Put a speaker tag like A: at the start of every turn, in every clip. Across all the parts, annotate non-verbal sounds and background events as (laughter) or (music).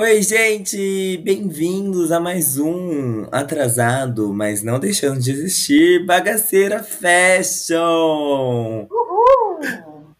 A: Oi, gente! Bem-vindos a mais um atrasado, mas não deixando de existir, Bagaceira Fashion!
B: Uhul!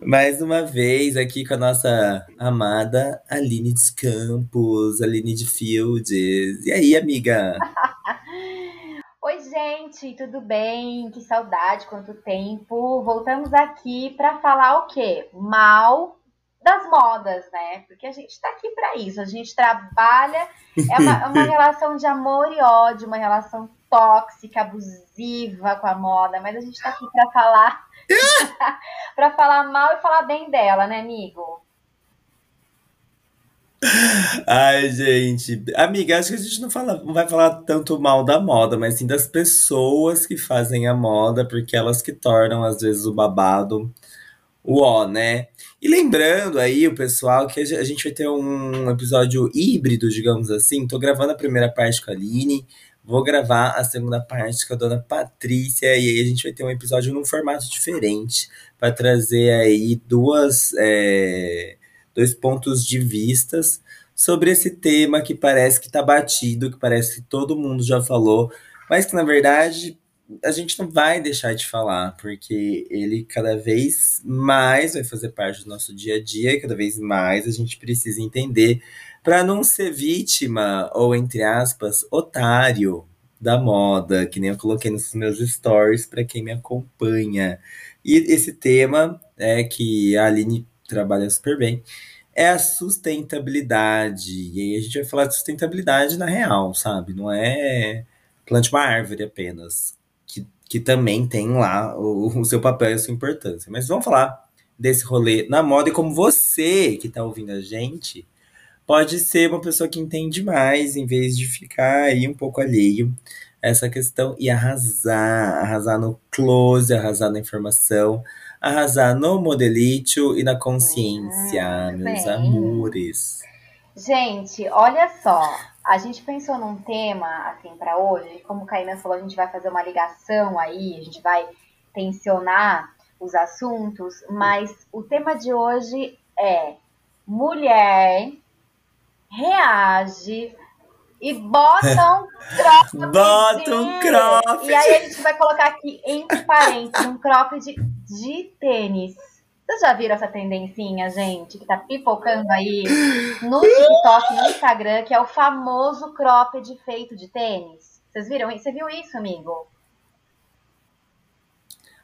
A: Mais uma vez aqui com a nossa amada Aline dos Campos, Aline de Fields. E aí, amiga? (laughs)
B: Oi, gente, tudo bem? Que saudade, quanto tempo. Voltamos aqui para falar o quê? Mal das modas, né? Porque a gente tá aqui para isso. A gente trabalha, é uma, é uma (laughs) relação de amor e ódio, uma relação tóxica, abusiva com a moda, mas a gente tá aqui para falar (laughs) para falar mal e falar bem dela, né, amigo?
A: Ai, gente. Amiga, acho que a gente não, fala, não vai falar tanto mal da moda, mas sim das pessoas que fazem a moda, porque elas que tornam, às vezes, o babado o ó, né? E lembrando aí, o pessoal, que a gente vai ter um episódio híbrido, digamos assim. Tô gravando a primeira parte com a Aline, vou gravar a segunda parte com a dona Patrícia, e aí a gente vai ter um episódio num formato diferente, para trazer aí duas, é, dois pontos de vistas sobre esse tema que parece que tá batido, que parece que todo mundo já falou, mas que na verdade a gente não vai deixar de falar, porque ele cada vez mais vai fazer parte do nosso dia a dia e cada vez mais a gente precisa entender para não ser vítima ou, entre aspas, otário da moda, que nem eu coloquei nos meus stories para quem me acompanha. E esse tema é que a Aline trabalha super bem. É a sustentabilidade. E aí a gente vai falar de sustentabilidade na real, sabe? Não é plante uma árvore apenas que também tem lá o, o, seu papel e a sua importância. Mas vamos falar desse rolê na moda e como você que está ouvindo a gente pode ser uma pessoa que entende mais em vez de ficar aí um pouco alheio a essa questão e arrasar, arrasar no close, arrasar na informação, arrasar no modelito e na consciência,
B: Ah,
A: meus
B: bem.
A: amores.
B: Gente, olha só. A gente pensou num tema, assim, para hoje. Como o Kainan falou, a gente vai fazer uma ligação aí, a gente vai tensionar os assuntos, mas o tema de hoje é mulher reage e bota um cropped.
A: Bota um cropped.
B: E aí a gente vai colocar aqui entre parênteses um cropped de tênis. Vocês já viram essa tendencinha, gente, que tá pipocando aí no TikTok, no Instagram, que é o famoso cropped feito de tênis? Vocês viram? Você viu isso, amigo?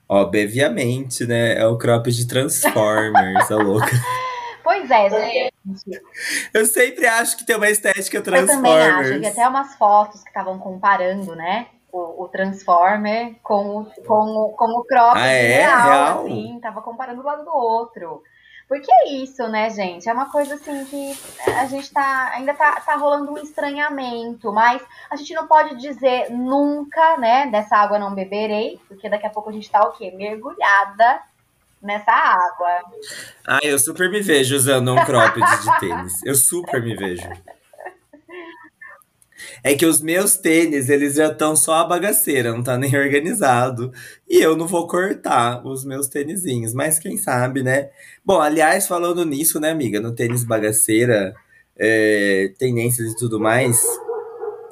A: Obviamente, né? É o crop de Transformers, (laughs) a louca.
B: Pois é, gente.
A: Eu sempre acho que tem uma estética
B: Eu também acho.
A: Transformers.
B: Eu vi até umas fotos que estavam comparando, né? O, o Transformer com o, com o, com o cropped
A: Ah, é?
B: real,
A: Real?
B: assim. Tava comparando um lado do outro. Porque é isso, né, gente? É uma coisa assim que a gente tá. Ainda tá, tá rolando um estranhamento, mas a gente não pode dizer nunca, né? Dessa água não beberei, porque daqui a pouco a gente tá o quê? Mergulhada nessa água.
A: Ah, eu super me vejo usando um cropped de tênis. Eu super me vejo. É que os meus tênis, eles já estão só a bagaceira, não tá nem (laughs) organizado. E eu não vou cortar os meus tênisinhos, mas quem sabe, né? Bom, aliás, falando nisso, né, amiga, no tênis bagaceira, é, tendências e tudo mais,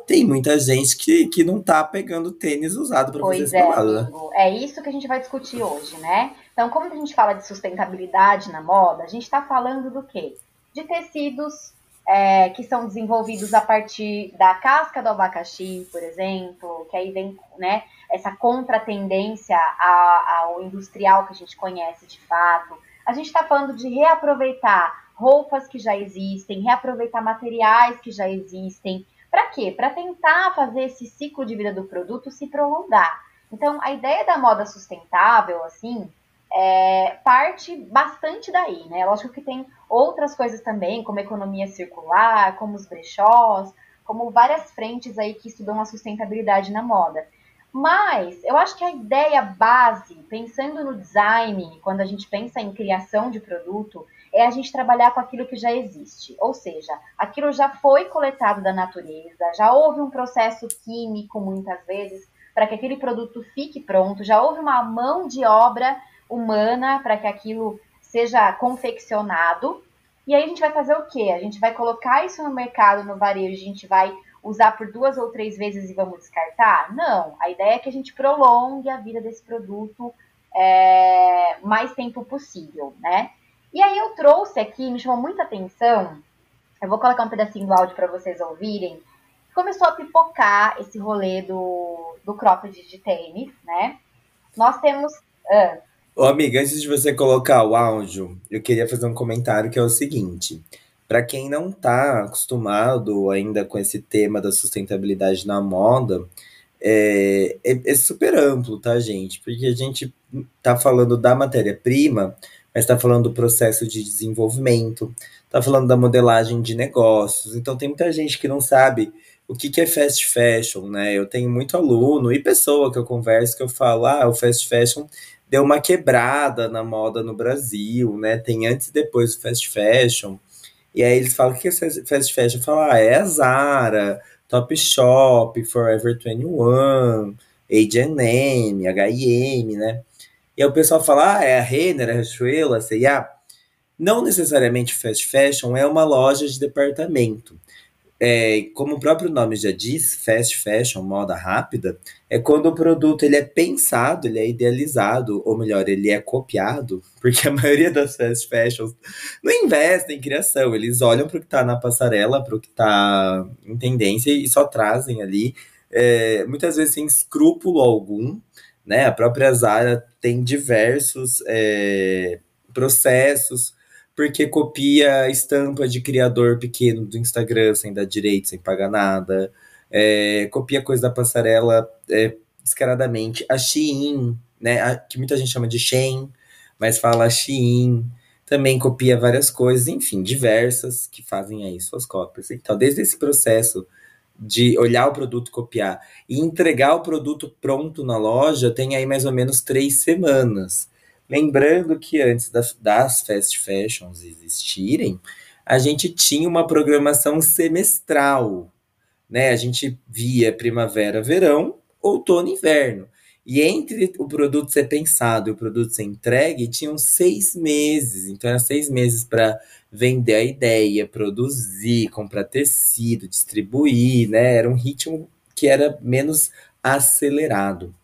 A: tem muita gente que, que não tá pegando tênis usado pra fazer
B: Pois
A: esse
B: é,
A: né?
B: amigo. É isso que a gente vai discutir hoje, né? Então, como a gente fala de sustentabilidade na moda, a gente está falando do quê? De tecidos é, que são desenvolvidos a partir da casca do abacaxi, por exemplo, que aí vem né, essa contratendência ao industrial que a gente conhece de fato. A gente está falando de reaproveitar roupas que já existem, reaproveitar materiais que já existem. Para quê? Para tentar fazer esse ciclo de vida do produto se prolongar. Então, a ideia da moda sustentável, assim, é, parte bastante daí, né? Lógico que tem outras coisas também, como economia circular, como os brechós, como várias frentes aí que estudam a sustentabilidade na moda. Mas eu acho que a ideia base, pensando no design, quando a gente pensa em criação de produto, é a gente trabalhar com aquilo que já existe. Ou seja, aquilo já foi coletado da natureza, já houve um processo químico muitas vezes para que aquele produto fique pronto, já houve uma mão de obra humana para que aquilo seja confeccionado. E aí a gente vai fazer o quê? A gente vai colocar isso no mercado, no varejo, a gente vai usar por duas ou três vezes e vamos descartar? Não. A ideia é que a gente prolongue a vida desse produto é, mais tempo possível, né? E aí eu trouxe aqui, me chamou muita atenção, eu vou colocar um pedacinho do áudio para vocês ouvirem, começou a pipocar esse rolê do, do cropped de tênis, né? Nós temos... Uh,
A: Ô, amiga, antes de você colocar o áudio, eu queria fazer um comentário que é o seguinte. Para quem não está acostumado ainda com esse tema da sustentabilidade na moda, é, é, é, super amplo, tá, gente? Porque a gente tá falando da matéria-prima, mas está falando do processo de desenvolvimento, está falando da modelagem de negócios. Então tem muita gente que não sabe o que, que é fast fashion, né? Eu tenho muito aluno e pessoa que eu converso que eu falo, ah, o fast fashion deu uma quebrada na moda no Brasil, né? Tem antes e depois do fast fashion. E aí eles falam, o que é fast fashion? Eu falo, ah, é a Zara, Topshop, Forever 21, H&M, H&M, né? E aí o pessoal fala, ah, é a Renner, a Riachuelo, a C&A. Não necessariamente fast fashion é uma loja de departamento. É, como o próprio nome já diz, fast fashion, moda rápida, é quando o produto ele é pensado, ele é idealizado, ou melhor, ele é copiado, (laughs) porque a maioria das fast fashions não investem em criação, eles olham para o que está na passarela, para o que está em tendência e só trazem ali, é, muitas vezes sem escrúpulo algum, né? A própria Zara tem diversos é, processos, porque copia estampa de criador pequeno do Instagram sem dar direito, sem pagar nada, é, copia coisa da passarela é, descaradamente. A Shein, né, a, que muita gente chama de Shein, mas fala Shein, também copia várias coisas, enfim, diversas que fazem aí suas cópias. Então, desde esse processo de olhar o produto, copiar e entregar o produto pronto na loja, tem aí mais ou menos três semanas. Lembrando que antes das, das fast fashions existirem, a gente tinha uma programação semestral, né? A gente via primavera, verão, outono, inverno. E entre o produto ser pensado e o produto ser entregue, tinham seis meses. Então, eram seis meses para vender a ideia, produzir, comprar tecido, distribuir, né? Era um ritmo que era menos acelerado.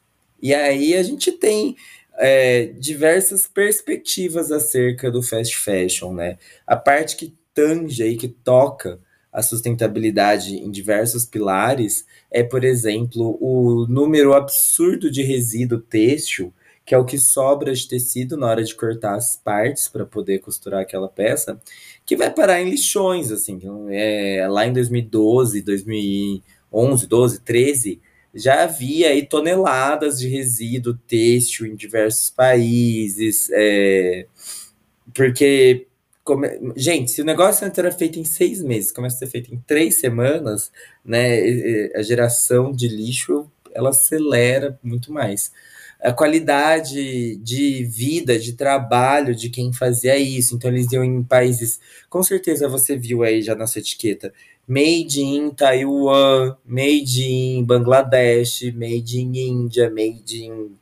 A: E aí a gente tem é, diversas perspectivas acerca do fast fashion, né? A parte que tange aí, que toca a sustentabilidade em diversos pilares é, por exemplo, o número absurdo de resíduo têxtil, que é o que sobra de tecido na hora de cortar as partes para poder costurar aquela peça, que vai parar em lixões, assim. É, lá em 2012, 2011, 12, 13, já havia aí toneladas de resíduo têxtil em diversos países, é, porque Come... Gente, se o negócio antes era feito em seis meses, começa a ser feito em três semanas, né? A geração de lixo ela acelera muito mais. A qualidade de vida, de trabalho de quem fazia isso. Então, eles iam em países. Com certeza você viu aí já nossa etiqueta. Made in Taiwan, made in Bangladesh, made in Índia, made in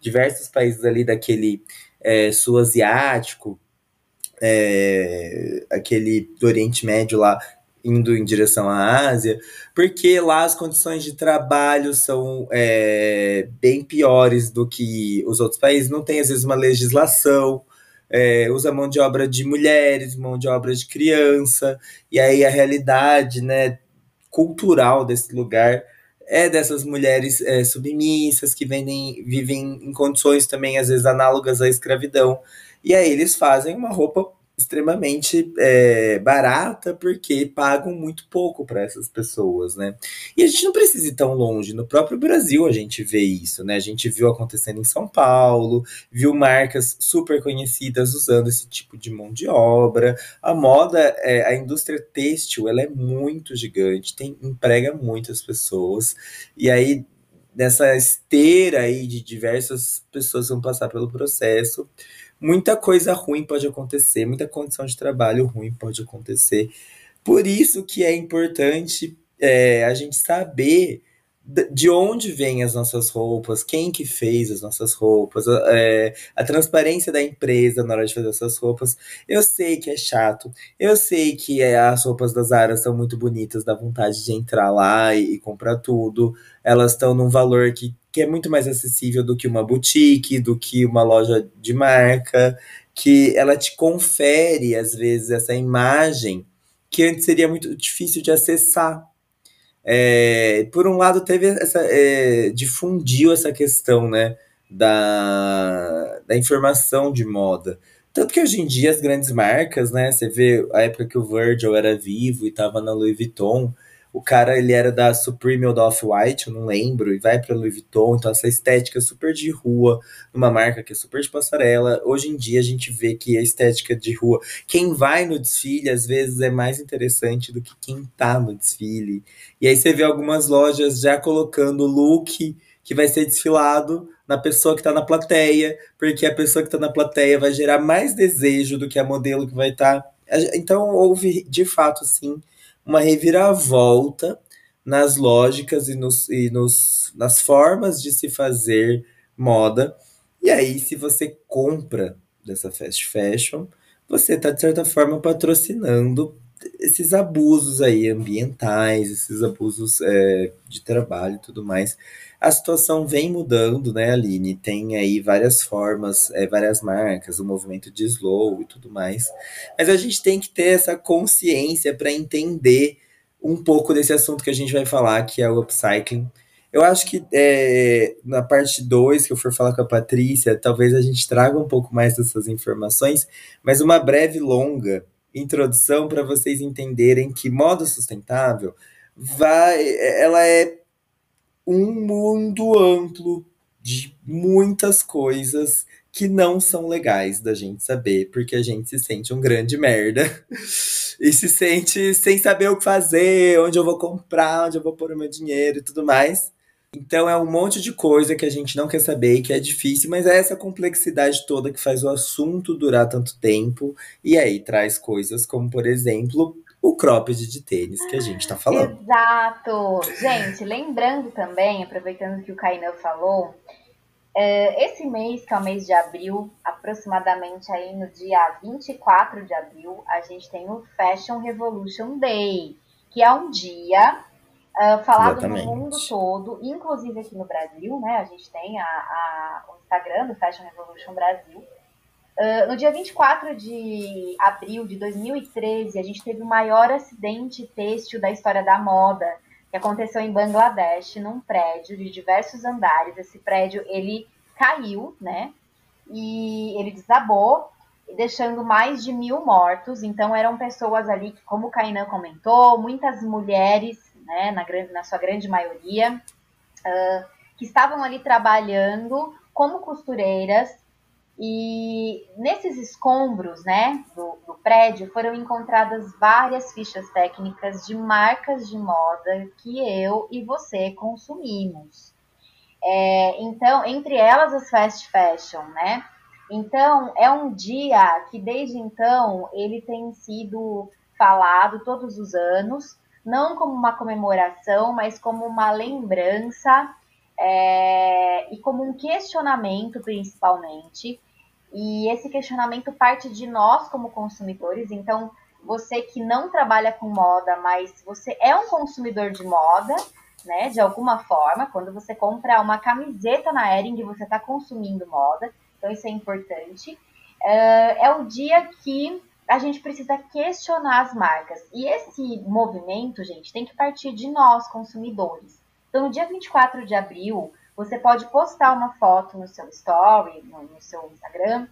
A: diversos países ali daquele é, sul asiático é, aquele do Oriente Médio lá indo em direção à Ásia, porque lá as condições de trabalho são é, bem piores do que os outros países, não tem às vezes uma legislação, é, usa mão de obra de mulheres, mão de obra de criança, e aí a realidade né, cultural desse lugar é dessas mulheres é, submissas que vendem, vivem em condições também às vezes análogas à escravidão. E aí eles fazem uma roupa extremamente é, barata porque pagam muito pouco para essas pessoas, né? E a gente não precisa ir tão longe. No próprio Brasil a gente vê isso, né? A gente viu acontecendo em São Paulo, viu marcas super conhecidas usando esse tipo de mão de obra. A moda, é, a indústria têxtil, ela é muito gigante, tem emprega muitas pessoas. E aí nessa esteira aí de diversas pessoas vão passar pelo processo muita coisa ruim pode acontecer, muita condição de trabalho ruim pode acontecer. Por isso que é importante é, a gente saber de onde vêm as nossas roupas, quem que fez as nossas roupas, é, a transparência da empresa na hora de fazer essas roupas. Eu sei que é chato, eu sei que é, as roupas das Zara são muito bonitas, dá vontade de entrar lá e, e comprar tudo. Elas estão num valor que que é muito mais acessível do que uma boutique, do que uma loja de marca, que ela te confere, às vezes, essa imagem que antes seria muito difícil de acessar. É, por um lado, teve essa. É, difundiu essa questão, né? Da, da informação de moda. Tanto que hoje em dia as grandes marcas, né? Você vê a época que o Virgil era vivo e estava na Louis Vuitton, o cara, ele era da Supreme ou da Off-White, eu não lembro, e vai pra Louis Vuitton. Então, essa estética super de rua, numa marca que é super de passarela. Hoje em dia, a gente vê que a estética de rua, quem vai no desfile, às vezes é mais interessante do que quem tá no desfile. E aí você vê algumas lojas já colocando look que vai ser desfilado na pessoa que está na plateia, porque a pessoa que está na plateia vai gerar mais desejo do que a modelo que vai estar. Tá. Então, houve, de fato, sim, uma reviravolta nas lógicas e, nos, e nos, nas formas de se fazer moda. E aí, se você compra dessa fast fashion, você está, de certa forma, patrocinando esses abusos aí ambientais, esses abusos é, de trabalho e tudo mais. A situação vem mudando, né, Aline? Tem aí várias formas, é, várias marcas, o movimento de slow e tudo mais. Mas a gente tem que ter essa consciência para entender um pouco desse assunto que a gente vai falar, que é o upcycling. Eu acho que é, na parte 2, que eu for falar com a Patrícia, talvez a gente traga um pouco mais dessas informações, mas uma breve, longa introdução para vocês entenderem que moda sustentável vai, ela é um mundo amplo de muitas coisas que não são legais da gente saber, porque a gente se sente um grande merda (laughs) e se sente sem saber o que fazer, onde eu vou comprar, onde eu vou pôr o meu dinheiro e tudo mais. Então é um monte de coisa que a gente não quer saber e que é difícil, mas é essa complexidade toda que faz o assunto durar tanto tempo e aí traz coisas como, por exemplo, o cropped de tênis que a gente está falando.
B: Exato! Gente, lembrando também, aproveitando que o Kainan falou, é, esse mês, que é o mês de abril, aproximadamente aí no dia 24 de abril, a gente tem o Fashion Revolution Day, que é um dia uh, falado Exatamente. no mundo todo, inclusive aqui no Brasil, né? A gente tem a, a, o Instagram do Fashion Revolution Brasil, Uh, no dia 24 de abril de 2013, a gente teve o maior acidente têxtil da história da moda, que aconteceu em Bangladesh, num prédio de diversos andares. Esse prédio, ele caiu, né? E ele desabou, deixando mais de mil mortos. Então, eram pessoas ali que, como o Kainan comentou, muitas mulheres, né, na, na sua grande maioria, uh, que estavam ali trabalhando como costureiras e nesses escombros né, do, do, prédio foram encontradas várias fichas técnicas de marcas de moda que eu e você consumimos. É, então, entre elas as fast fashion, né? Então, é um dia que desde então ele tem sido falado todos os anos, não como uma comemoração, mas como uma lembrança é, e como um questionamento, principalmente, e esse questionamento parte de nós como consumidores. Então, você que não trabalha com moda, mas você é um consumidor de moda, né? De alguma forma, quando você compra uma camiseta na Ering, você está consumindo moda. Então, isso é importante. Uh, é o dia que a gente precisa questionar as marcas. E esse movimento, gente, tem que partir de nós, consumidores. Então, no dia 24 de abril, você pode postar uma foto no seu story, no, no seu Instagram,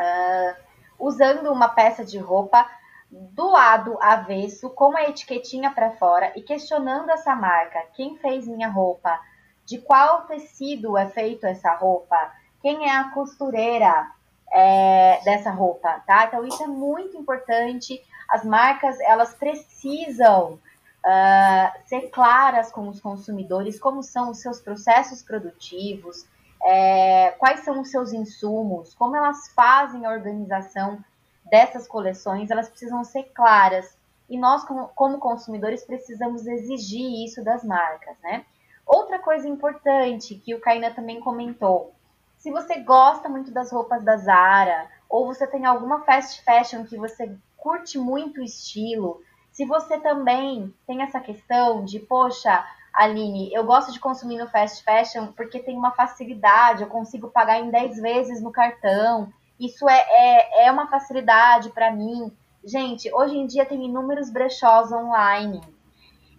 B: uh, usando uma peça de roupa do lado avesso, com a etiquetinha para fora e questionando essa marca: quem fez minha roupa? De qual tecido é feito essa roupa? Quem é a costureira é, dessa roupa, tá? Então isso é muito importante. As marcas elas precisam uh, ser claras com os consumidores, como são os seus processos produtivos, é, quais são os seus insumos, como elas fazem a organização dessas coleções, elas precisam ser claras. E nós, como consumidores, precisamos exigir isso das marcas, né? Outra coisa importante que o Kainan também comentou: se você gosta muito das roupas da Zara, ou você tem alguma fast fashion que você curte muito o estilo, se você também tem essa questão de, poxa, Aline, eu gosto de consumir no fast fashion porque tem uma facilidade, eu consigo pagar em 10 vezes no cartão, isso é, é, é uma facilidade para mim. Gente, hoje em dia tem inúmeros brechós online.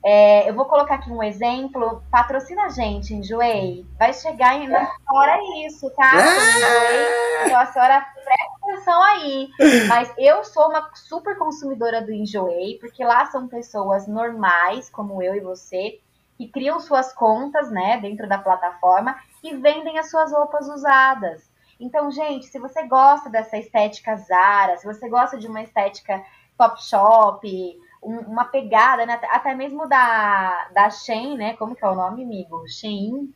B: É, eu vou colocar aqui um exemplo. Patrocina a gente, Enjoei. Vai chegar em na hora isso, tá? Ah! Então a senhora presta atenção aí. Mas eu sou uma super consumidora do Enjoei, porque lá são pessoas normais, como eu e você, que criam suas contas, né, dentro da plataforma e vendem as suas roupas usadas. Então, gente, se você gosta dessa estética Zara, se você gosta de uma estética Top Shop, um, uma pegada, né, até mesmo da, da Shein, né? Como que é o nome, amigo? Shein?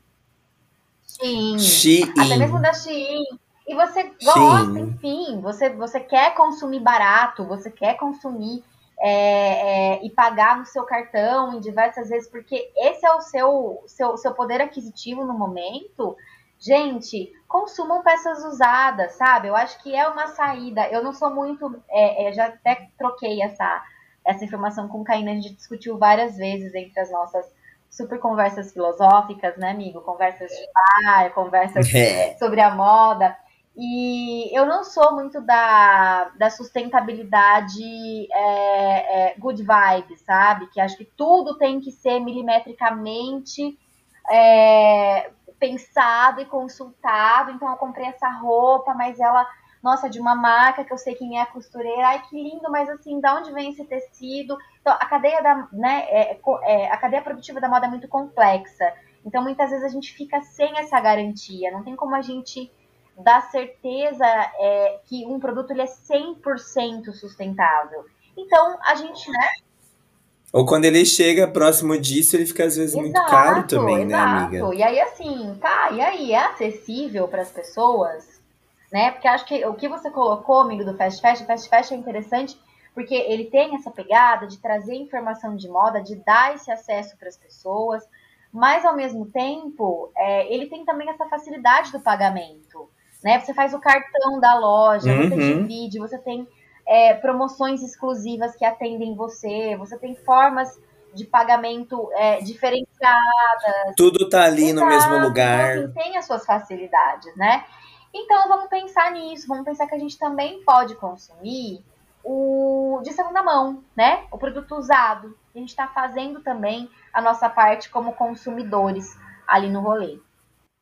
B: Shein. Shein. Até mesmo da Shein. E você gosta, Shein. enfim, você, você quer consumir barato, você quer consumir é, é, e pagar no seu cartão em diversas vezes, porque esse é o seu, seu, seu poder aquisitivo no momento, Gente, consumam peças usadas, sabe? Eu acho que é uma saída. Eu não sou muito. É, é, já até troquei essa, essa informação com o Caína, a gente discutiu várias vezes entre as nossas super conversas filosóficas, né, amigo? Conversas de bar, conversas (laughs) é. sobre a moda. E eu não sou muito da, da sustentabilidade é, é, good vibes, sabe? Que acho que tudo tem que ser milimetricamente é, pensado e consultado. Então eu comprei essa roupa, mas ela, nossa, de uma marca que eu sei quem é a costureira. Ai, que lindo, mas assim, da onde vem esse tecido? Então a cadeia da, né, é, é, a cadeia produtiva da moda é muito complexa. Então muitas vezes a gente fica sem essa garantia. Não tem como a gente dar certeza é, que um produto ele é 100% sustentável. Então a gente, né?
A: Ou quando ele chega próximo disso, ele fica às vezes exato, muito caro também, né, exato. né, amiga?
B: E aí, assim, tá, e aí, é acessível para as pessoas, né? Porque acho que o que você colocou, amigo, do Fast Fashion, Fast Fashion é interessante porque ele tem essa pegada de trazer informação de moda, de dar esse acesso para as pessoas, mas ao mesmo tempo, é, ele tem também essa facilidade do pagamento, né? Você faz o cartão da loja, uhum. você divide, você tem é, promoções exclusivas que atendem você, você tem formas de pagamento é, diferenciadas.
A: Tudo tá ali no mesmo lugar.
B: Então, assim, tem as suas facilidades, né? Então vamos pensar nisso, vamos pensar que a gente também pode consumir o de segunda mão, né? O produto usado. A gente está fazendo também a nossa parte como consumidores ali no rolê.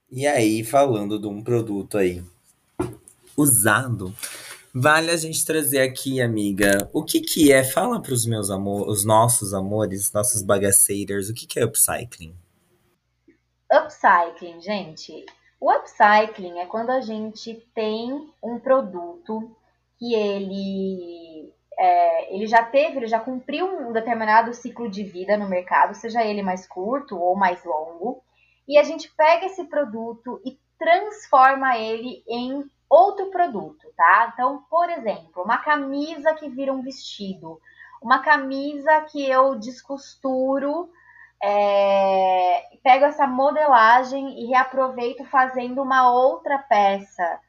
A: E aí, falando de um produto aí usado, Vale a gente trazer aqui, amiga, o que que é, fala para os meus amores, os nossos amores, nossos bagaceiros, o que que é upcycling?
B: Upcycling, gente. O upcycling é quando a gente tem um produto que ele é, ele já teve, ele já cumpriu um determinado ciclo de vida no mercado, seja ele mais curto ou mais longo, e a gente pega esse produto e transforma ele em outro produto, tá? Então, por exemplo, uma camisa que vira um vestido, uma camisa que eu descosturo, é, pego essa modelagem e reaproveito fazendo uma outra peça.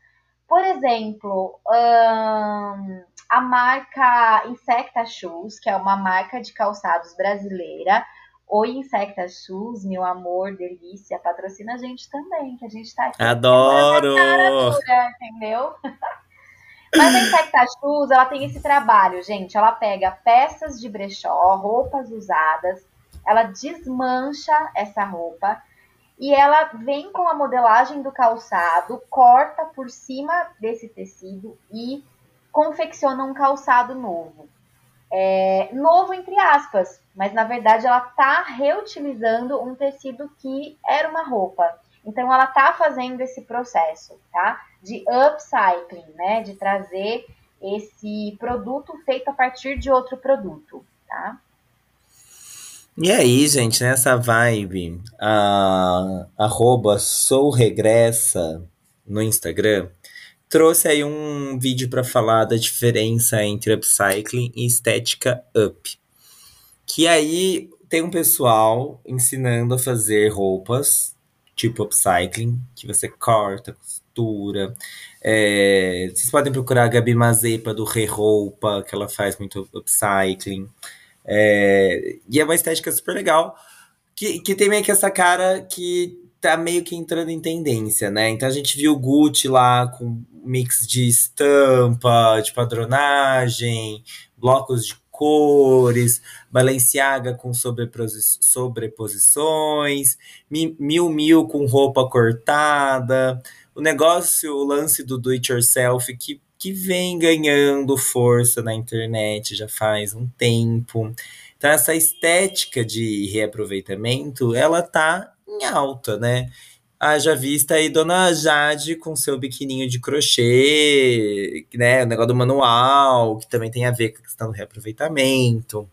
B: Por exemplo, hum, a marca Insecta Shoes, que é uma marca de calçados brasileira, Oi, Insecta Shoes, meu amor, delícia, patrocina a gente também, que a gente tá aqui.
A: Adoro!
B: Dura, entendeu? (laughs) Mas a Insecta Shoes, ela tem esse trabalho, gente. Ela pega peças de brechó, roupas usadas, ela desmancha essa roupa e ela vem com a modelagem do calçado, corta por cima desse tecido e confecciona um calçado novo. É, novo entre aspas, mas na verdade ela está reutilizando um tecido que era uma roupa. Então ela está fazendo esse processo, tá? De upcycling, né? De trazer esse produto feito a partir de outro produto, tá?
A: E aí, gente, nessa vibe, a arroba souregressa no Instagram trouxe aí um vídeo para falar da diferença entre upcycling e estética up. Que aí tem um pessoal ensinando a fazer roupas tipo upcycling, que você corta, costura. É, vocês podem procurar a Gabi Mazepa do Re-Roupa, que ela faz muito upcycling. É, e é uma estética super legal, que, que tem meio que essa cara que tá meio que entrando em tendência, né? Então a gente viu o Gucci lá com mix de estampa, de padronagem, blocos de cores, Balenciaga com sobreposições, Mil Mil com roupa cortada. O negócio, o lance do do it yourself que, que vem ganhando força na internet já faz um tempo. Então essa estética de reaproveitamento, ela tá em alta, né? Haja vista aí Dona Jade com seu biquininho de crochê, né? O negócio do manual, que também tem a ver com a questão do reaproveitamento.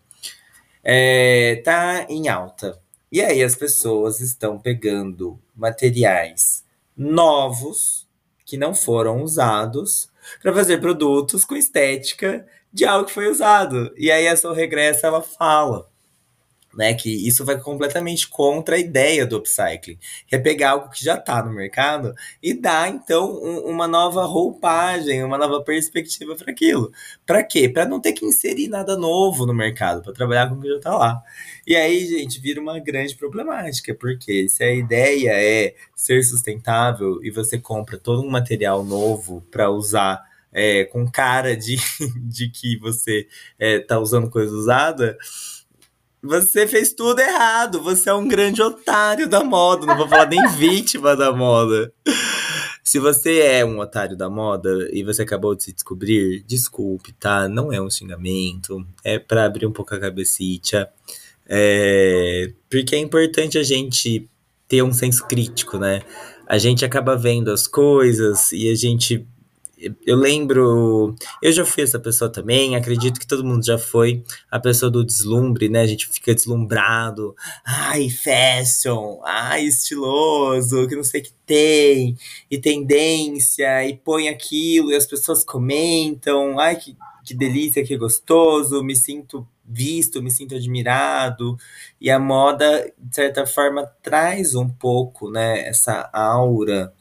A: É, tá em alta. E aí as pessoas estão pegando materiais novos que não foram usados para fazer produtos com estética de algo que foi usado. E aí a sua regressa ela fala né? Que isso vai completamente contra a ideia do upcycling, que é pegar algo que já está no mercado e dar então um, uma nova roupagem, uma nova perspectiva para aquilo. Para quê? Para não ter que inserir nada novo no mercado, para trabalhar com o que já está lá. E aí, gente, vira uma grande problemática, porque se a ideia é ser sustentável e você compra todo um material novo para usar é, com cara de, (laughs) de que você está é, usando coisa usada, você fez tudo errado. Você é um grande otário da moda. Não vou falar nem (laughs) vítima da moda. Se você é um otário da moda e você acabou de se descobrir, desculpe, tá? Não é um xingamento. É para abrir um pouco a cabecita. É... Porque é importante a gente ter um senso crítico, né? A gente acaba vendo as coisas e a gente eu lembro, eu já fui essa pessoa também, acredito que todo mundo já foi a pessoa do deslumbre, né? A gente fica deslumbrado, ai, fashion, ai, estiloso, que não sei o que tem, e tendência, e põe aquilo, e as pessoas comentam, ai, que, que delícia, que gostoso, me sinto visto, me sinto admirado, e a moda, de certa forma, traz um pouco, né, essa aura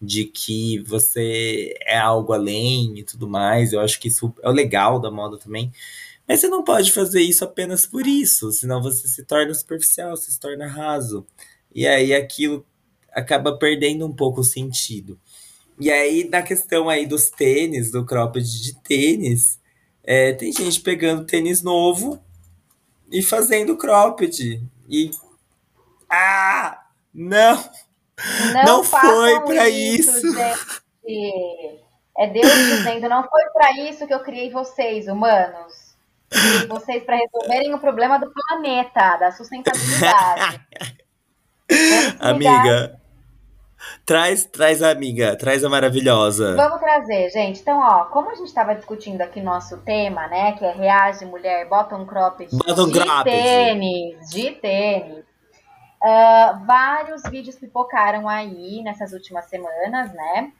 A: de que você é algo além e tudo mais. Eu acho que isso é o legal da moda também. Mas você não pode fazer isso apenas por isso, senão você se torna superficial, você se torna raso. E aí aquilo acaba perdendo um pouco o sentido. E aí, na questão aí dos tênis, do cropped de tênis, é, tem gente pegando tênis novo e fazendo cropped. E. Ah! Não!
B: Não, não foi para isso. isso. Gente. É Deus dizendo, não foi para isso que eu criei vocês, humanos. Criei vocês para resolverem o problema do planeta, da sustentabilidade. (laughs)
A: amiga, traz, traz a amiga, traz a maravilhosa.
B: Vamos trazer, gente. Então, ó, como a gente estava discutindo aqui nosso tema, né, que é reage mulher, bota um cropped
A: bottom de cropped.
B: tênis, de tênis. Uh, vários vídeos pipocaram aí nessas últimas semanas, né?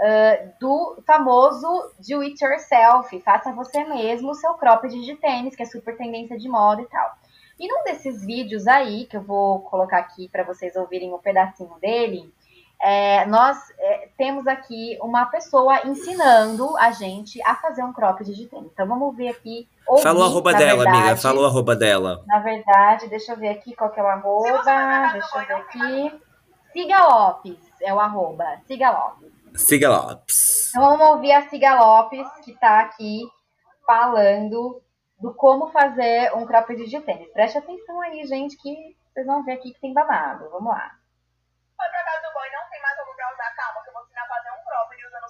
B: Uh, do famoso do it yourself, faça você mesmo o seu cropped de tênis, que é super tendência de moda e tal. E num desses vídeos aí, que eu vou colocar aqui para vocês ouvirem um pedacinho dele, é, nós é, temos aqui uma pessoa ensinando a gente a fazer um cropped de tênis. Então vamos ver aqui.
A: Ouvir, Fala o arroba dela, verdade, amiga. Fala o arroba dela.
B: Na verdade, deixa eu ver aqui qual que é o arroba. Deixa eu ver aqui. Siga Lopes é o arroba. Siga Lopes.
A: Siga Lopes.
B: Então vamos ouvir a Siga Lopes, que está aqui falando do como fazer um cropped de tênis. Preste atenção aí, gente, que vocês vão ver aqui que tem babado. Vamos lá.
C: Foi pra casa do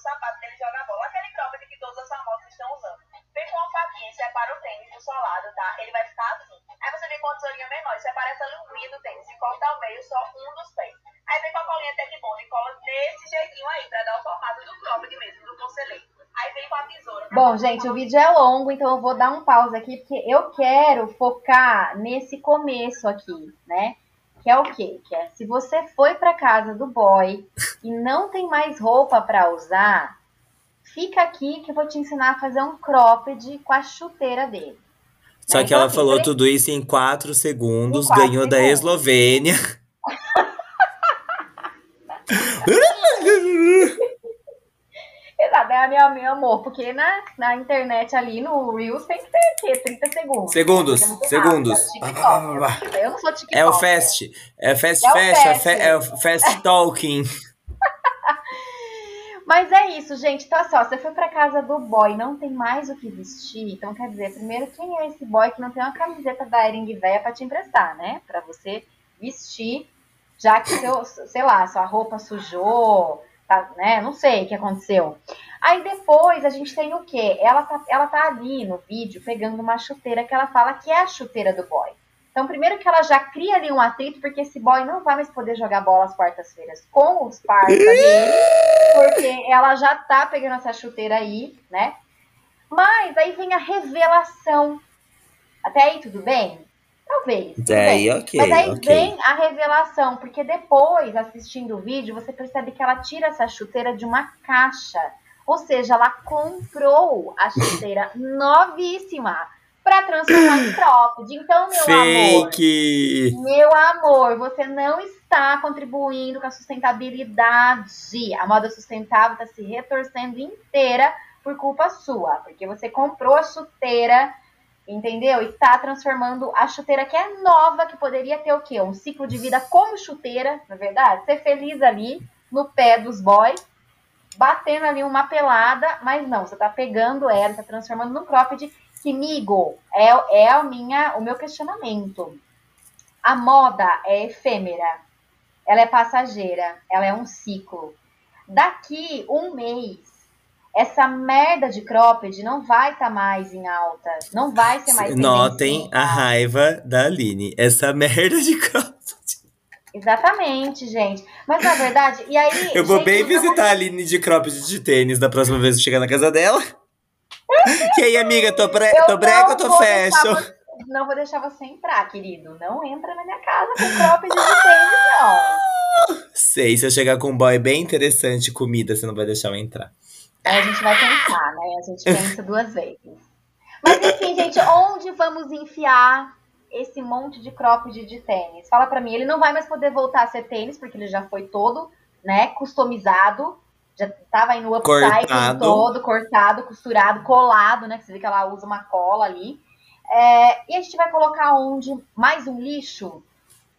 C: sapato dele joga a bola, aquele cropped que todas as famosas estão usando. Vem com uma faquinha e separa o tênis do solado, tá? Ele vai ficar assim. Aí você vem com uma tesourinha menor e separa essa linguinha do tênis e corta ao meio só um dos pés. Aí vem com a colinha Tecbond e cola desse jeitinho aí, pra dar o formato do cropped mesmo, do conselheiro. Aí vem com a tesoura.
B: Bom, gente, o vídeo é longo, então eu vou dar um pause aqui, porque eu quero focar nesse começo aqui, né? Que é o quê? Que é se você foi para casa do boy e não tem mais roupa para usar, fica aqui que eu vou te ensinar a fazer um cropped com a chuteira dele.
A: Só que ela falou tudo isso em quatro segundos,
B: Em quatro
A: ganhou da
B: segundos.
A: Eslovênia. (laughs) (laughs)
B: É meu, meu amor, porque na, na internet ali no Reels tem que ter o quê? 30 segundos.
A: Segundos, segundos.
B: rápida. TikTok. Eu não sou TikTok.
A: É o fast, é fast
B: É
A: é,
B: fast.
A: fa- é o fast (laughs) talking.
B: Mas é isso, gente. Então, assim, ó, você foi pra casa do boy, não tem mais o que vestir. Então, quer dizer, primeiro, quem é esse boy que não tem uma camiseta da Ering Véia pra te emprestar, né? Pra você vestir, já que seu, sei lá, sua roupa sujou, tá, né? Não sei o que aconteceu. Aí depois a gente tem o quê? Ela tá, ela tá ali no vídeo pegando uma chuteira que ela fala que é a chuteira do boy. Então, primeiro que ela já cria ali um atrito, porque esse boy não vai mais poder jogar bola às quartas-feiras com os parceiros dele, porque ela já tá pegando essa chuteira aí, né? Mas aí vem a revelação. Até aí tudo bem? Talvez. tudo
A: Daí, ok,
B: Mas aí
A: ok.
B: vem a revelação, porque depois, assistindo o vídeo, você percebe que ela tira essa chuteira de uma caixa. Ou seja, ela comprou a chuteira (coughs) novíssima para transformar em cropped. Então, meu amor,
A: Fake!
B: meu amor, você não está contribuindo com a sustentabilidade. A moda sustentável está se retorcendo inteira por culpa sua, porque você comprou a chuteira, entendeu? E está transformando a chuteira que é nova, que poderia ter o quê? Um ciclo de vida como chuteira, na verdade? Ser feliz ali no pé dos boys, batendo ali uma pelada, mas não, você tá pegando ela, tá transformando num cropped que, migo, é, é a minha, o meu questionamento. A moda é efêmera, ela é passageira, ela é um ciclo. Daqui um mês, essa merda de cropped não vai estar mais em alta, não vai ser mais
A: Notem a raiva da Aline. Essa (laughs) merda de cropped.
B: Exatamente, gente. Mas na verdade, e aí. (laughs)
A: Eu vou
B: gente,
A: bem visitar a Aline de cropped de tênis da próxima vez que chegar na casa dela. (laughs) E aí, amiga, tô, bre
B: Eu
A: tô brega ou tô fashion?
B: você- Não vou deixar você entrar, querido. Não entra na minha casa com cropped de tênis, não.
A: Sei, se eu chegar com um boy bem interessante, comida, você não vai deixar eu entrar.
B: A gente vai pensar, né? A gente pensa (laughs) duas vezes. Mas enfim, gente, onde vamos enfiar esse monte de cropped de tênis? Fala pra mim, ele não vai mais poder voltar a ser tênis, porque ele já foi todo, né, customizado. Já tava aí no
A: Cortado.
B: todo, cortado, costurado, colado, né? Que você vê que ela usa uma cola ali. É, e a gente vai colocar onde? Mais um lixo?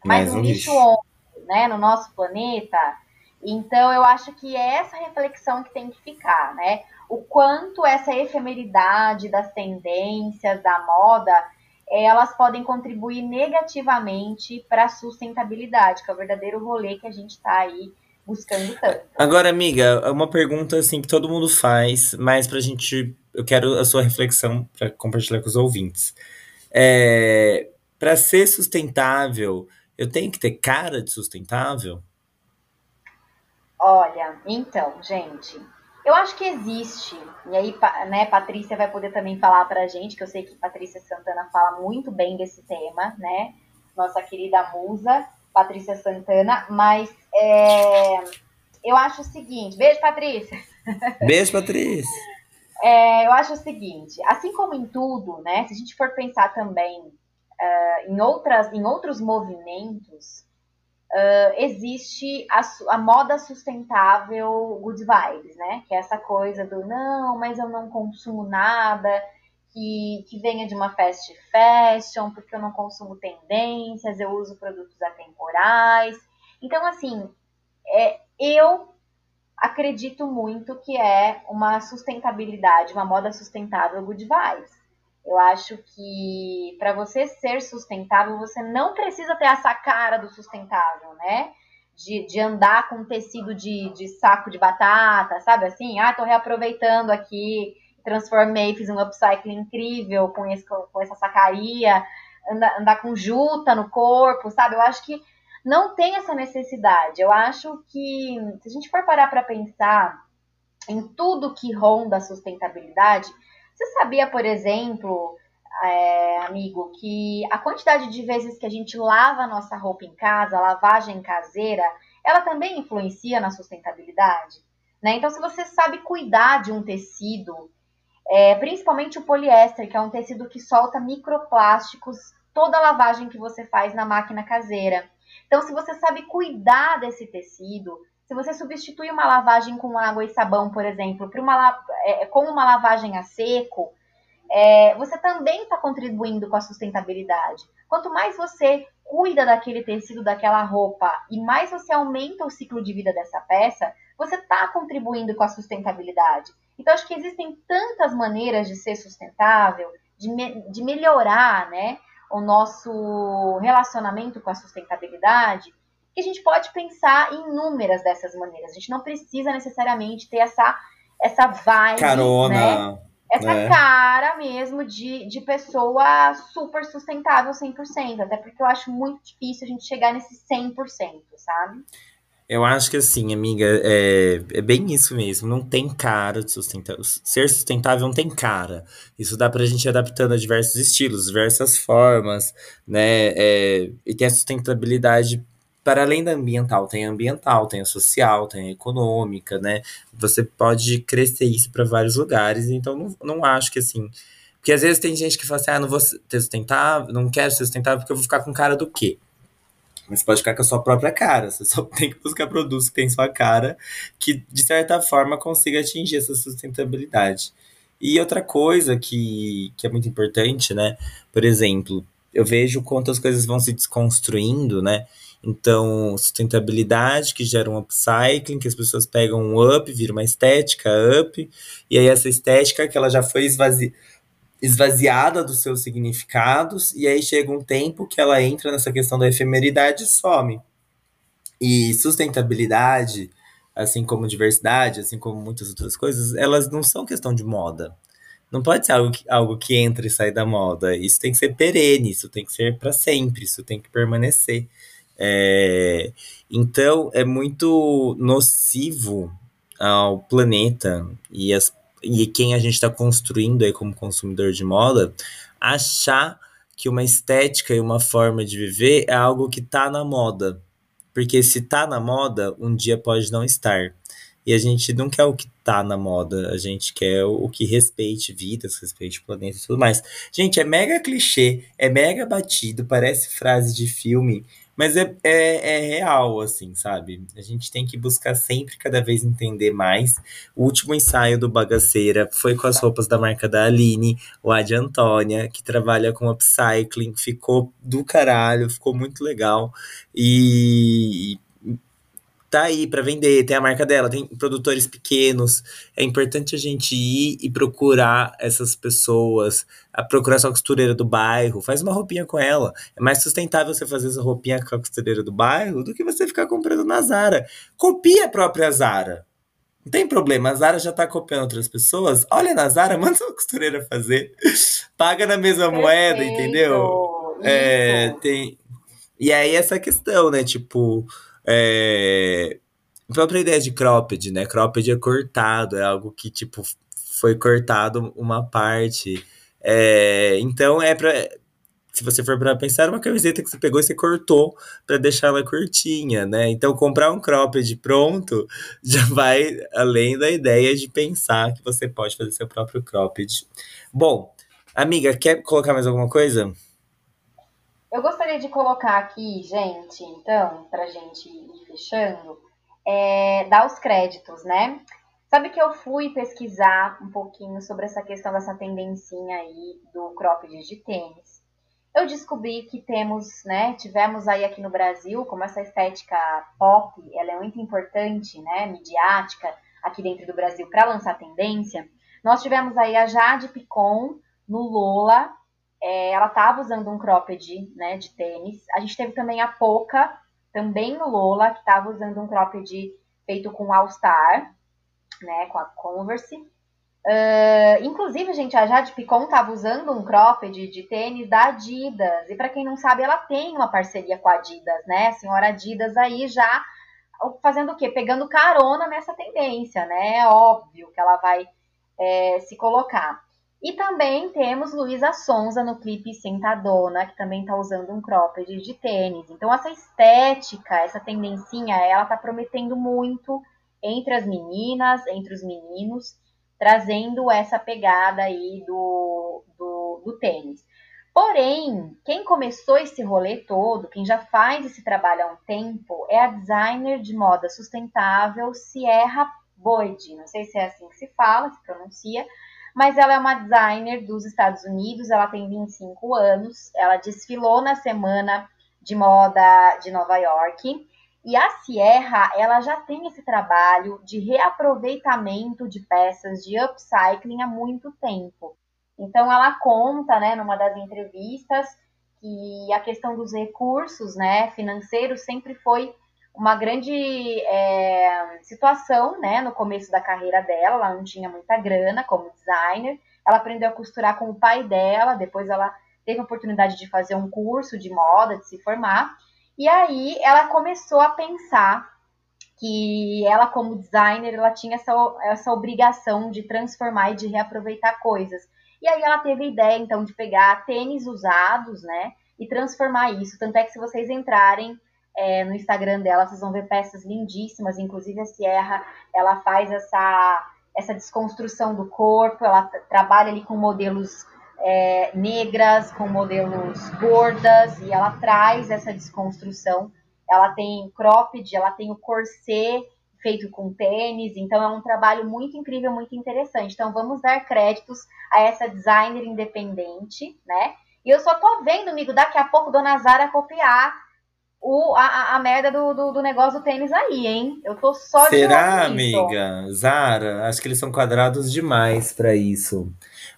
B: Mais, um, lixo, onde? Né? No nosso planeta? Então, eu acho que é essa reflexão que tem que ficar, né? O quanto essa efemeridade das tendências, da moda, elas podem contribuir negativamente para a sustentabilidade, que é o verdadeiro rolê que a gente está aí buscando tanto.
A: Agora, amiga, uma pergunta assim que todo mundo faz, mas pra gente. Eu quero a sua reflexão pra compartilhar com os ouvintes. É, para ser sustentável, eu tenho que ter cara de sustentável?
B: Olha, então, gente, eu acho que existe, e aí, né, Patrícia vai poder também falar pra gente, que eu sei que Patrícia Santana fala muito bem desse tema, né? Nossa querida musa, Patrícia Santana, mas é, eu acho o seguinte, beijo, Patrícia. (laughs)
A: Beijo, Patrícia.
B: É, eu acho o seguinte, assim como em tudo, né? Se a gente for pensar também ah, em, outras, em outros movimentos, ah, existe a, a moda sustentável good vibes, né? Que é essa coisa do não, mas eu não consumo nada que, que venha de uma fast fashion, porque eu não consumo tendências, eu uso produtos atemporais. Então, assim, é, eu acredito muito que é uma sustentabilidade, uma moda sustentável good vibes. Eu acho que para você ser sustentável, você não precisa ter essa cara do sustentável, né? De, de andar com tecido de, de saco de batata, sabe assim? Ah, tô reaproveitando aqui, transformei, fiz um upcycling incrível com, esse, com essa sacaria, andar, andar com juta no corpo, sabe? Eu acho que não tem essa necessidade. Eu acho que se a gente for parar para pensar em tudo que ronda a sustentabilidade, Você sabia, por exemplo, é, amigo, que a quantidade de vezes que a gente lava a nossa roupa em casa, lavagem caseira, ela também influencia na sustentabilidade? Né? Então, se você sabe cuidar de um tecido, é, principalmente o poliéster, que é um tecido que solta microplásticos toda a lavagem que você faz na máquina caseira. Então, se você sabe cuidar desse tecido, se você substitui uma lavagem com água e sabão, por exemplo, uma, é, com uma lavagem a seco, é, você também está contribuindo com a sustentabilidade. Quanto mais você cuida daquele tecido, daquela roupa, e mais você aumenta o ciclo de vida dessa peça, você está contribuindo com a sustentabilidade. Então, acho que existem tantas maneiras de ser sustentável, de, me, de melhorar né, o nosso relacionamento com a sustentabilidade, que a gente pode pensar em inúmeras dessas maneiras. A gente não precisa necessariamente ter essa, essa vibe.
A: Carona.
B: Né? essa é. cara mesmo de, de pessoa super sustentável 100%. Até porque eu acho muito difícil a gente chegar nesse 100%, sabe?
A: Eu acho que assim, amiga, é, é bem isso mesmo. Não tem cara de sustentável. Ser sustentável não tem cara. Isso dá pra gente ir adaptando a diversos estilos, diversas formas, né? É, e tem a sustentabilidade para além da ambiental, tem a ambiental, tem a social, tem a econômica, né? Você pode crescer isso para vários lugares, então não, não acho que assim. Porque às vezes tem gente que fala assim: ah, não vou ter sustentável, não quero ser sustentável porque eu vou ficar com cara do quê? Mas você pode ficar com a sua própria cara. Você só (laughs) tem que buscar produtos que têm sua cara, que de certa forma consiga atingir essa sustentabilidade. E outra coisa que, que é muito importante, né? Por exemplo, eu vejo quanto as coisas vão se desconstruindo, né? Então, sustentabilidade que gera um upcycling, que as pessoas pegam um up, vira uma estética up, e aí essa estética que ela já foi esvazi esvaziada dos seus significados, e aí chega um tempo que ela entra nessa questão da efemeridade e some. E sustentabilidade, assim como diversidade, assim como muitas outras coisas, elas não são questão de moda. Não pode ser algo que, algo que entra e sai da moda. Isso tem que ser perene, isso tem que ser para sempre, isso tem que permanecer. É, então, é muito nocivo ao planeta e, as, e quem a gente está construindo aí como consumidor de moda achar que uma estética e uma forma de viver é algo que está na moda. Porque se está na moda, um dia pode não estar. E a gente não quer o que tá na moda, a gente quer o, que respeite vidas, respeite o planeta e tudo mais. Gente, é mega clichê, é mega batido, parece frase de filme, mas é, é, é, real, assim, sabe? A gente tem que buscar sempre, cada vez entender mais. O último ensaio do Bagaceira foi com as roupas da marca da Aline, lá de Antônia, que trabalha com upcycling. Ficou do caralho, ficou muito legal. E, tá aí para vender, tem a marca dela, tem produtores pequenos. É importante a gente ir e procurar essas pessoas, a procurar sua costureira do bairro, faz uma roupinha com ela. É mais sustentável você fazer essa roupinha com a costureira do bairro do que você ficar comprando na Zara. Copia a própria Zara. Não tem problema, a Zara já tá copiando outras pessoas. Olha na Zara, (laughs) manda sua costureira fazer. Paga na mesma Perfeito. moeda, entendeu? É, tem. E aí essa questão, né? Tipo, é... A própria ideia de cropped, né? Cropped é cortado, é algo que, tipo, foi cortado uma parte. É... Então, é pra... Se você for para pensar, uma camiseta que você pegou e você cortou para deixar ela curtinha, né? Então, comprar um cropped pronto (laughs) já vai além da ideia de pensar que você pode fazer seu próprio cropped. Bom, amiga, quer colocar mais alguma coisa?
B: Eu gostaria de colocar aqui, gente, então, para gente ir fechando, é, dar os créditos, né? Sabe que eu fui pesquisar um pouquinho sobre essa questão dessa tendencinha aí do cropped de tênis. Eu descobri que temos, né, tivemos aí aqui no Brasil, como essa estética pop, ela é muito importante, né, midiática, aqui dentro do Brasil para lançar tendência. Nós tivemos aí a Jade Picon no Lola, é, ela estava usando um cropped né, de tênis. A gente teve também a Poca, também no Lola, que estava usando um cropped feito com All Star, né, com a Converse. Uh, inclusive, gente, a Jade Picon estava usando um cropped de tênis da Adidas. E para quem não sabe, ela tem uma parceria com a Adidas, né? A senhora Adidas aí já fazendo o quê? Pegando carona nessa tendência, né? É óbvio que ela vai é, se colocar. E também temos Luísa Sonza no clipe Sentadona, que também está usando um cropped de tênis. Então essa estética, essa tendencinha, ela tá prometendo muito entre as meninas, entre os meninos, trazendo essa pegada aí do, do, do tênis. Porém, quem começou esse rolê todo, quem já faz esse trabalho há um tempo, é a designer de moda sustentável Sierra Boyd. Não sei se é assim que se fala, se pronuncia, mas ela é uma designer dos Estados Unidos, ela tem 25 anos, ela desfilou na semana de moda de Nova York. E a Sierra, ela já tem esse trabalho de reaproveitamento de peças, de upcycling há muito tempo. Então ela conta, né, numa das entrevistas, que a questão dos recursos, né, financeiros sempre foi uma grande é, situação, né, no começo da carreira dela, ela não tinha muita grana como designer, ela aprendeu a costurar com o pai dela, depois ela teve a oportunidade de fazer um curso de moda, de se formar, e aí ela começou a pensar que ela como designer, ela tinha essa, essa obrigação de transformar e de reaproveitar coisas. E aí ela teve a ideia, então, de pegar tênis usados, né, e transformar isso. Tanto é que se vocês entrarem é, no Instagram dela, vocês vão ver peças lindíssimas, inclusive a Sierra, ela faz essa, essa desconstrução do corpo, ela trabalha ali com modelos é, negras, com modelos gordas, e ela traz essa desconstrução. Ela tem cropped, ela tem o corset feito com tênis, então é um trabalho muito incrível, muito interessante. Então vamos dar créditos a essa designer independente, né? E eu só tô vendo, amigo, daqui a pouco Dona Zara copiar o, a, a merda do, do, do, negócio do tênis aí, hein? Eu tô só
A: Será, amiga? Zara? Acho que eles são quadrados demais para isso.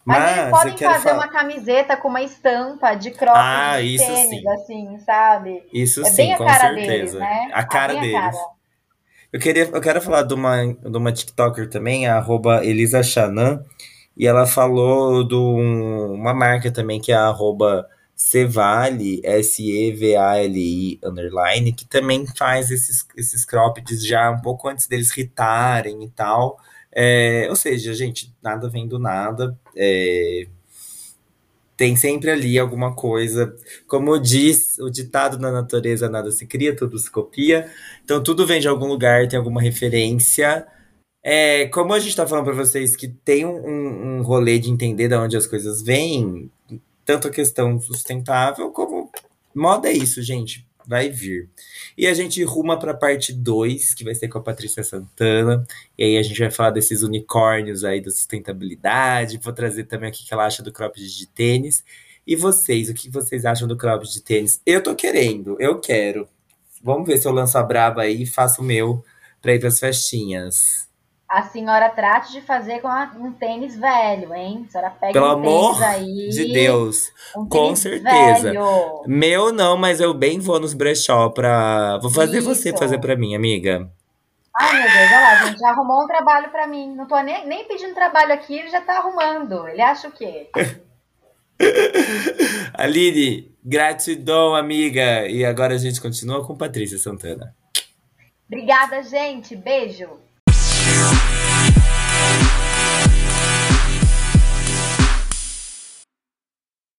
B: Mas, Mas eles podem fazer falar... uma camiseta com uma estampa de cropped ah, de isso tênis, sim. assim, sabe?
A: Isso é sim, com certeza. Deles, né? A cara a deles. Cara. Eu, queria, eu quero falar de uma, de uma TikToker também, a arroba Elisa e ela falou de um, uma marca também, que é a arroba Sevali, S-E-V-A-L-I, underline, que também faz esses, esses croppeds já um pouco antes deles hitarem e tal. É, ou seja, gente, nada vem do nada. É, tem sempre ali alguma coisa. Como diz o ditado na natureza, nada se cria, tudo se copia. Então tudo vem de algum lugar, tem alguma referência. É, como a gente está falando para vocês que tem um, um rolê de entender de onde as coisas vêm, tanto a questão sustentável como moda é isso, gente. Vai vir. E a gente ruma para a parte 2, que vai ser com a Patrícia Santana. E aí a gente vai falar desses unicórnios aí da sustentabilidade. Vou trazer também o que ela acha do cropped de tênis. E vocês, o que vocês acham do cropped de tênis? Eu tô querendo, eu quero. Vamos ver se eu lanço a braba aí e faço o meu para ir para as festinhas
B: a senhora trate de fazer com um tênis velho, hein? A senhora pega
A: Pelo
B: um
A: amor
B: aí,
A: de Deus, um com certeza. Velho. Meu não, mas eu bem vou nos brechó pra... Vou fazer Isso. você fazer pra mim, amiga.
B: Ai, meu Deus, olha lá, gente, já arrumou um trabalho pra mim. Não tô nem, nem pedindo trabalho aqui, ele já tá arrumando. Ele acha o quê? (laughs)
A: Aline, gratidão, amiga. E agora a gente continua com Patrícia Santana.
B: Obrigada, gente. Beijo.